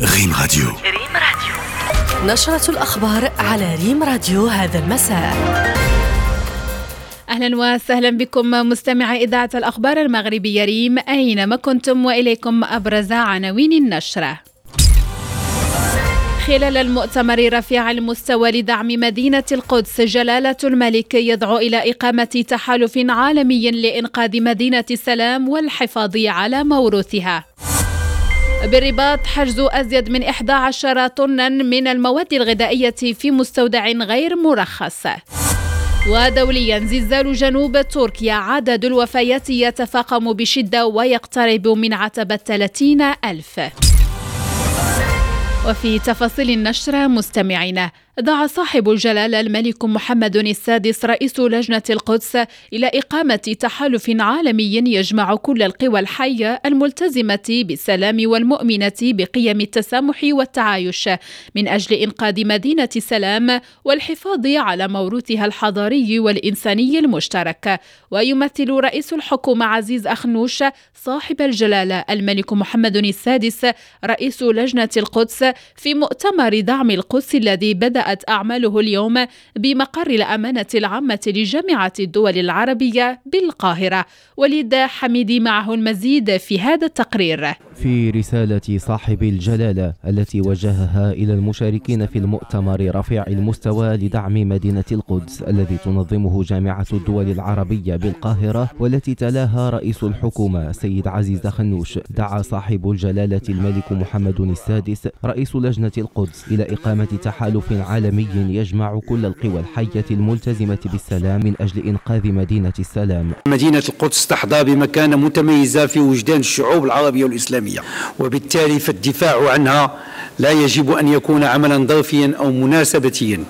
ريم راديو. ريم راديو. نشرة الأخبار على ريم راديو هذا المساء. أهلا وسهلا بكم مستمعي إذاعة الأخبار المغربية ريم أينما كنتم وإليكم أبرز عناوين النشرة. خلال المؤتمر رفيع المستوى لدعم مدينة القدس جلالة الملك يدعو إلى إقامة تحالف عالمي لإنقاذ مدينة السلام والحفاظ على موروثها. بالرباط حجز أزيد من 11 طنا من المواد الغذائية في مستودع غير مرخص. ودوليا زلزال جنوب تركيا عدد الوفيات يتفاقم بشدة ويقترب من عتبة 30 ألف. وفي تفاصيل النشرة مستمعينا دعا صاحب الجلالة الملك محمد السادس رئيس لجنة القدس إلى إقامة تحالف عالمي يجمع كل القوى الحية الملتزمة بالسلام والمؤمنة بقيم التسامح والتعايش من أجل إنقاذ مدينة السلام والحفاظ على موروثها الحضاري والإنساني المشترك. ويمثل رئيس الحكومة عزيز أخنوش صاحب الجلالة الملك محمد السادس رئيس لجنة القدس في مؤتمر دعم القدس الذي بدأ بدأت أعماله اليوم بمقر الأمانة العامة لجامعة الدول العربية بالقاهرة. وليد حميدي معه المزيد في هذا التقرير. في رسالة صاحب الجلالة التي وجهها إلى المشاركين في المؤتمر رفيع المستوى لدعم مدينة القدس الذي تنظمه جامعة الدول العربية بالقاهرة والتي تلاها رئيس الحكومة سيد عزيز خنوش. دعا صاحب الجلالة الملك محمد السادس رئيس لجنة القدس إلى إقامة تحالف عالمي يجمع كل القوى الحية الملتزمة بالسلام من أجل إنقاذ مدينة السلام. مدينة القدس تحظى بمكانة متميزة في وجدان الشعوب العربية والإسلامية. وبالتالي فالدفاع عنها لا يجب أن يكون عملا ظرفيا أو مناسبتيا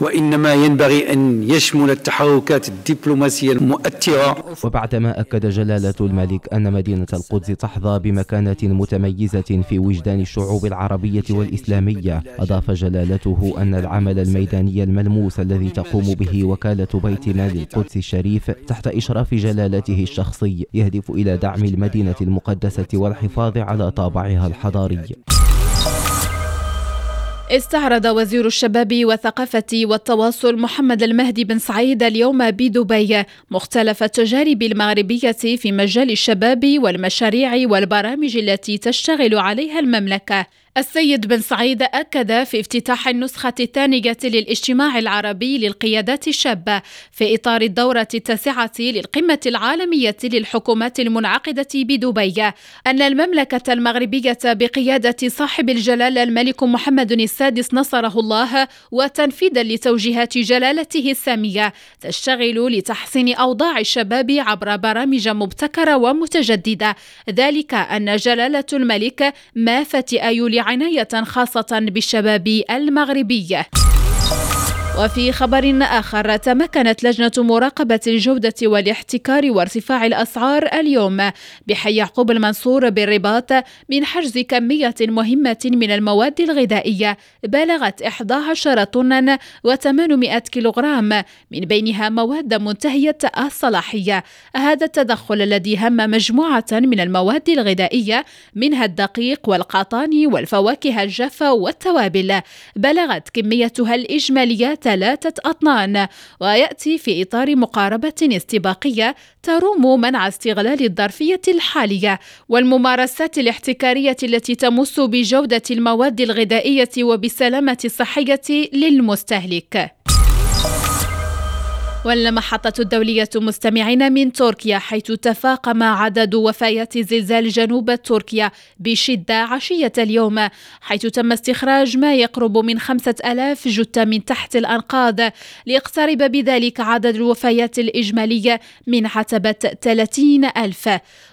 وإنما ينبغي أن يشمل التحركات الدبلوماسية المؤثرة. وبعدما أكد جلالة الملك أن مدينة القدس تحظى بمكانة متميزة في وجدان الشعوب العربية والإسلامية أضاف جلالته أن العمل الميداني الملموس الذي تقوم به وكالة بيت مال القدس الشريف تحت إشراف جلالته الشخصي يهدف إلى دعم المدينة المقدسة والحفاظ على طابعها الحضاري. استعرض وزير الشباب والثقافة والتواصل محمد المهدي بن سعيد اليوم بدبي مختلف التجارب المغربية في مجال الشباب والمشاريع والبرامج التي تشتغل عليها المملكة. السيد بن سعيد أكد في افتتاح النسخة الثانية للاجتماع العربي للقيادات الشابة في إطار الدورة التاسعة للقمة العالمية للحكومات المنعقدة بدبي أن المملكة المغربية بقيادة صاحب الجلالة الملك محمد السادس نصره الله وتنفيذا لتوجيهات جلالته السامية تشتغل لتحسين أوضاع الشباب عبر برامج مبتكرة ومتجددة ذلك أن جلالة الملك ما فتئ عناية خاصة بالشباب المغربي وفي خبر آخر تمكنت لجنة مراقبة الجودة والاحتكار وارتفاع الأسعار اليوم بحي يعقوب المنصور بالرباط من حجز كمية مهمة من المواد الغذائية بلغت 11 طنا و800 كيلوغرام من بينها مواد منتهية الصلاحية. هذا التدخل الذي هم مجموعة من المواد الغذائية منها الدقيق والقطان والفواكه الجافة والتوابل. بلغت كميتها الإجمالية ثلاثة أطنان ويأتي في إطار مقاربة استباقية تروم منع استغلال الظرفية الحالية والممارسات الاحتكارية التي تمس بجودة المواد الغذائية وبالسلامة الصحية للمستهلك. والمحطة الدولية مستمعين من تركيا حيث تفاقم عدد وفيات زلزال جنوب تركيا بشدة عشية اليوم حيث تم استخراج ما يقرب من خمسة ألاف جثة من تحت الأنقاض ليقترب بذلك عدد الوفيات الإجمالية من عتبة 30 ألف.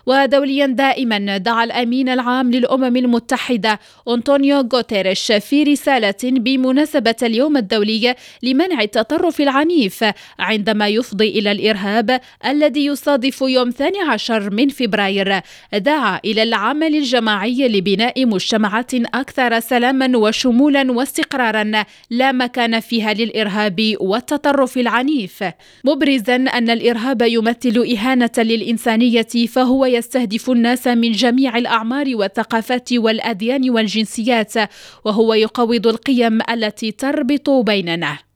ودوليا دائما دعا الأمين العام للأمم المتحدة أنطونيو غوتيريش في رسالة بمناسبة اليوم الدولي لمنع التطرف العنيف عند عندما يفضي إلى الإرهاب الذي يصادف يوم 12 من فبراير دعا إلى العمل الجماعي لبناء مجتمعات أكثر سلاما وشمولا واستقرارا لا مكان فيها للإرهاب والتطرف العنيف. مبرزا أن الإرهاب يمثل إهانة للإنسانية فهو يستهدف الناس من جميع الأعمار والثقافات والأديان والجنسيات وهو يقوض القيم التي تربط بيننا.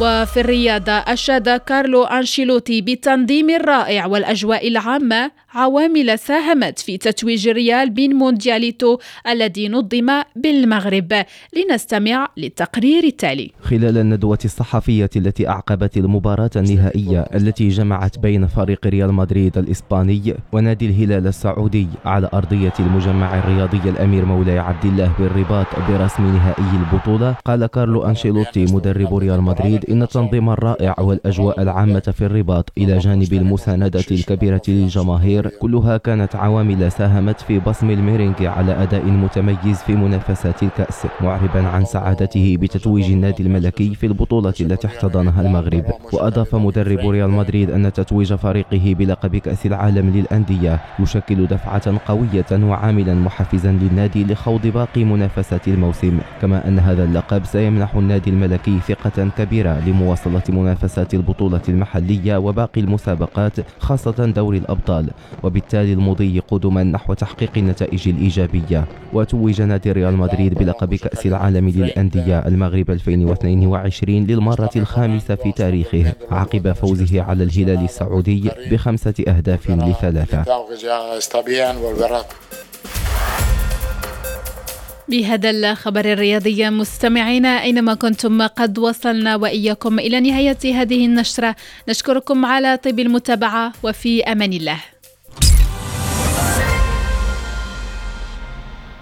وفي الرياضة أشاد كارلو أنشيلوتي بالتنظيم الرائع والأجواء العامة عوامل ساهمت في تتويج الريال بين موندياليتو الذي نظم بالمغرب. لنستمع للتقرير التالي. خلال الندوة الصحفية التي أعقبت المباراة النهائية التي جمعت بين فريق ريال مدريد الإسباني ونادي الهلال السعودي على أرضية المجمع الرياضي الأمير مولاي عبد الله بالرباط برسم نهائي البطولة قال كارلو أنشيلوتي مدرب ريال مدريد إن التنظيم الرائع والأجواء العامة في الرباط إلى جانب المساندة الكبيرة للجماهير كلها كانت عوامل ساهمت في بصم الميرينغ على أداء متميز في منافسات الكأس معربا عن سعادته بتتويج النادي الملكي في البطولة التي احتضنها المغرب. وأضاف مدرب ريال مدريد أن تتويج فريقه بلقب كأس العالم للأندية يشكل دفعة قوية وعاملا محفزا للنادي لخوض باقي منافسات الموسم. كما أن هذا اللقب سيمنح النادي الملكي ثقة كبيرة لمواصلة منافسات البطولة المحلية وباقي المسابقات خاصة دوري الأبطال. وبالتالي المضي قدما نحو تحقيق النتائج الإيجابية. وتوج نادي ريال مدريد بلقب كأس العالم للأندية المغرب 2022 للمرة الخامسة في تاريخه عقب فوزه على الهلال السعودي بخمسة أهداف لثلاثة. بهذا الخبر الرياضي مستمعينا أينما كنتم قد وصلنا وإياكم إلى نهاية هذه النشرة نشكركم على طيب المتابعة وفي أمان الله.